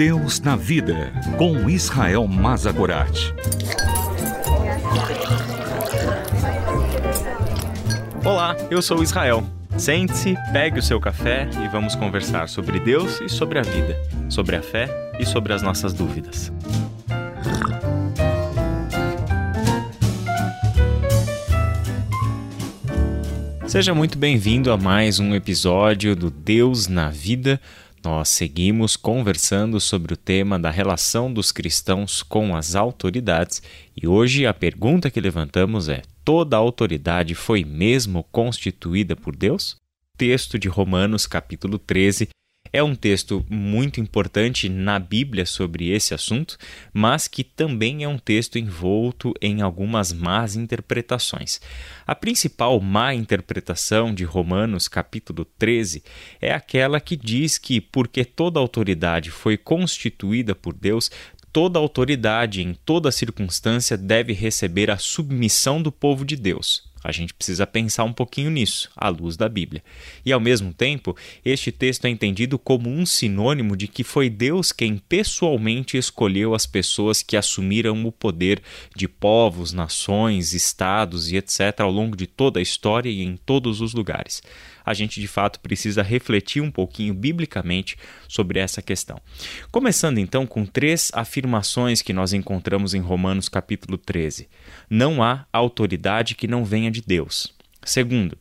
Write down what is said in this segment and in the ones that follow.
Deus na Vida, com Israel Mazagorat. Olá, eu sou Israel. Sente-se, pegue o seu café e vamos conversar sobre Deus e sobre a vida, sobre a fé e sobre as nossas dúvidas. Seja muito bem-vindo a mais um episódio do Deus na Vida. Nós seguimos conversando sobre o tema da relação dos cristãos com as autoridades e hoje a pergunta que levantamos é: toda autoridade foi mesmo constituída por Deus? Texto de Romanos, capítulo 13, é um texto muito importante na Bíblia sobre esse assunto, mas que também é um texto envolto em algumas más interpretações. A principal má interpretação de Romanos, capítulo 13, é aquela que diz que, porque toda autoridade foi constituída por Deus, toda autoridade em toda circunstância deve receber a submissão do povo de Deus. A gente precisa pensar um pouquinho nisso, à luz da Bíblia. E ao mesmo tempo, este texto é entendido como um sinônimo de que foi Deus quem pessoalmente escolheu as pessoas que assumiram o poder de povos, nações, estados e etc. ao longo de toda a história e em todos os lugares. A gente de fato precisa refletir um pouquinho biblicamente sobre essa questão. Começando então com três afirmações que nós encontramos em Romanos capítulo 13. Não há autoridade que não venha de Deus. Segundo,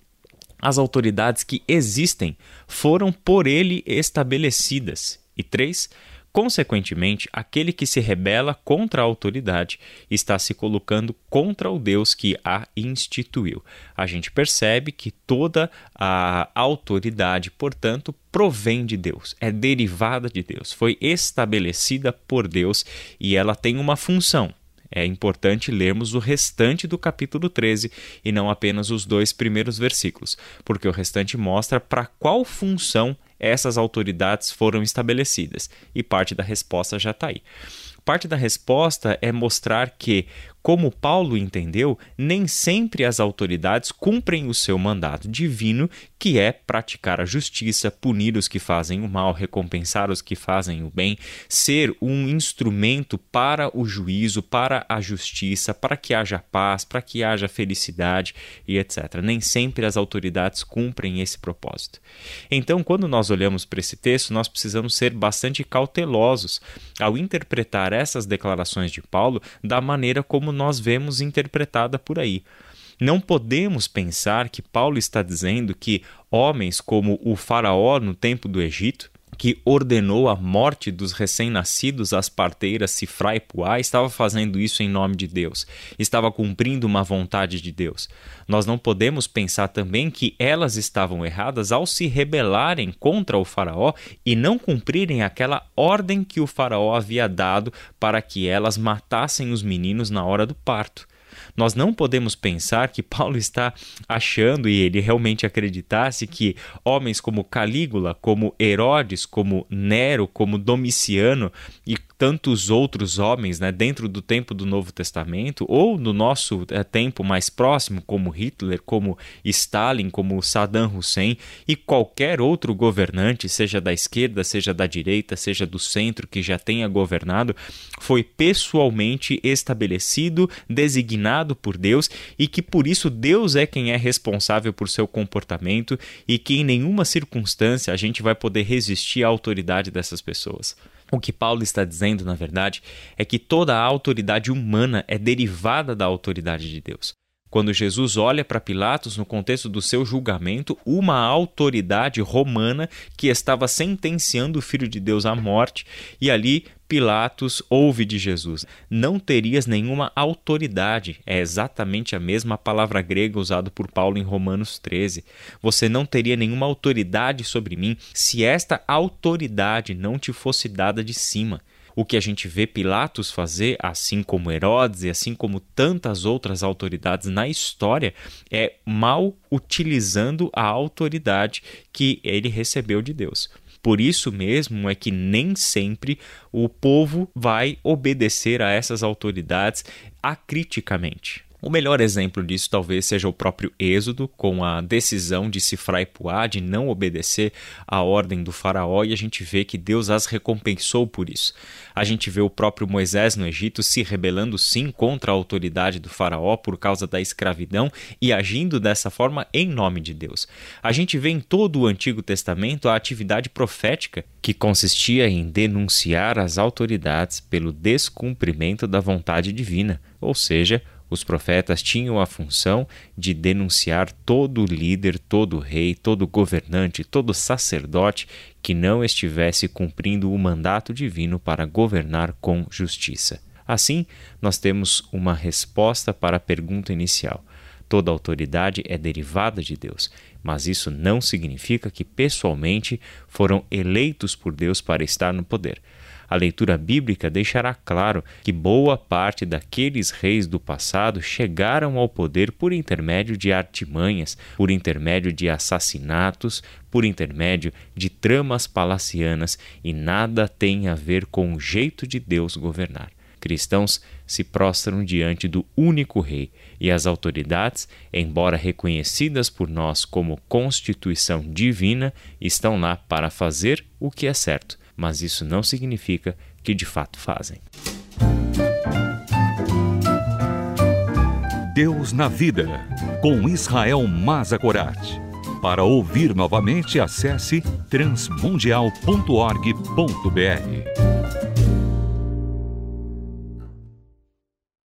as autoridades que existem foram por ele estabelecidas. E três, Consequentemente, aquele que se rebela contra a autoridade está se colocando contra o Deus que a instituiu. A gente percebe que toda a autoridade, portanto, provém de Deus, é derivada de Deus, foi estabelecida por Deus e ela tem uma função. É importante lermos o restante do capítulo 13 e não apenas os dois primeiros versículos, porque o restante mostra para qual função essas autoridades foram estabelecidas. E parte da resposta já está aí. Parte da resposta é mostrar que, como Paulo entendeu, nem sempre as autoridades cumprem o seu mandato divino, que é praticar a justiça, punir os que fazem o mal, recompensar os que fazem o bem, ser um instrumento para o juízo, para a justiça, para que haja paz, para que haja felicidade e etc. Nem sempre as autoridades cumprem esse propósito. Então, quando nós olhamos para esse texto, nós precisamos ser bastante cautelosos ao interpretar essas declarações de Paulo da maneira como nós vemos interpretada por aí. Não podemos pensar que Paulo está dizendo que homens como o Faraó no tempo do Egito, que ordenou a morte dos recém-nascidos às parteiras Sifra e Puá, estava fazendo isso em nome de Deus, estava cumprindo uma vontade de Deus. Nós não podemos pensar também que elas estavam erradas ao se rebelarem contra o Faraó e não cumprirem aquela ordem que o Faraó havia dado para que elas matassem os meninos na hora do parto. Nós não podemos pensar que Paulo está achando e ele realmente acreditasse que homens como Calígula, como Herodes, como Nero, como Domiciano e tantos outros homens né, dentro do tempo do Novo Testamento, ou no nosso é, tempo mais próximo, como Hitler, como Stalin, como Saddam Hussein e qualquer outro governante, seja da esquerda, seja da direita, seja do centro, que já tenha governado, foi pessoalmente estabelecido, designado por Deus e que por isso Deus é quem é responsável por seu comportamento e que em nenhuma circunstância a gente vai poder resistir à autoridade dessas pessoas. O que Paulo está dizendo, na verdade, é que toda a autoridade humana é derivada da autoridade de Deus. Quando Jesus olha para Pilatos no contexto do seu julgamento, uma autoridade romana que estava sentenciando o Filho de Deus à morte, e ali Pilatos ouve de Jesus: Não terias nenhuma autoridade. É exatamente a mesma palavra grega usada por Paulo em Romanos 13. Você não teria nenhuma autoridade sobre mim se esta autoridade não te fosse dada de cima. O que a gente vê Pilatos fazer, assim como Herodes e assim como tantas outras autoridades na história, é mal utilizando a autoridade que ele recebeu de Deus. Por isso mesmo é que nem sempre o povo vai obedecer a essas autoridades acriticamente. O melhor exemplo disso talvez seja o próprio Êxodo, com a decisão de Sifra e Puá de não obedecer à ordem do faraó, e a gente vê que Deus as recompensou por isso. A gente vê o próprio Moisés no Egito se rebelando sim contra a autoridade do faraó por causa da escravidão e agindo dessa forma em nome de Deus. A gente vê em todo o Antigo Testamento a atividade profética que consistia em denunciar as autoridades pelo descumprimento da vontade divina, ou seja, os profetas tinham a função de denunciar todo líder, todo rei, todo governante, todo sacerdote que não estivesse cumprindo o mandato divino para governar com justiça. Assim, nós temos uma resposta para a pergunta inicial. Toda autoridade é derivada de Deus, mas isso não significa que pessoalmente foram eleitos por Deus para estar no poder. A leitura bíblica deixará claro que boa parte daqueles reis do passado chegaram ao poder por intermédio de artimanhas, por intermédio de assassinatos, por intermédio de tramas palacianas e nada tem a ver com o jeito de Deus governar. Cristãos se prostram diante do único Rei, e as autoridades, embora reconhecidas por nós como constituição divina, estão lá para fazer o que é certo, mas isso não significa que de fato fazem. Deus na Vida, com Israel Mazakorat. Para ouvir novamente, acesse transmundial.org.br.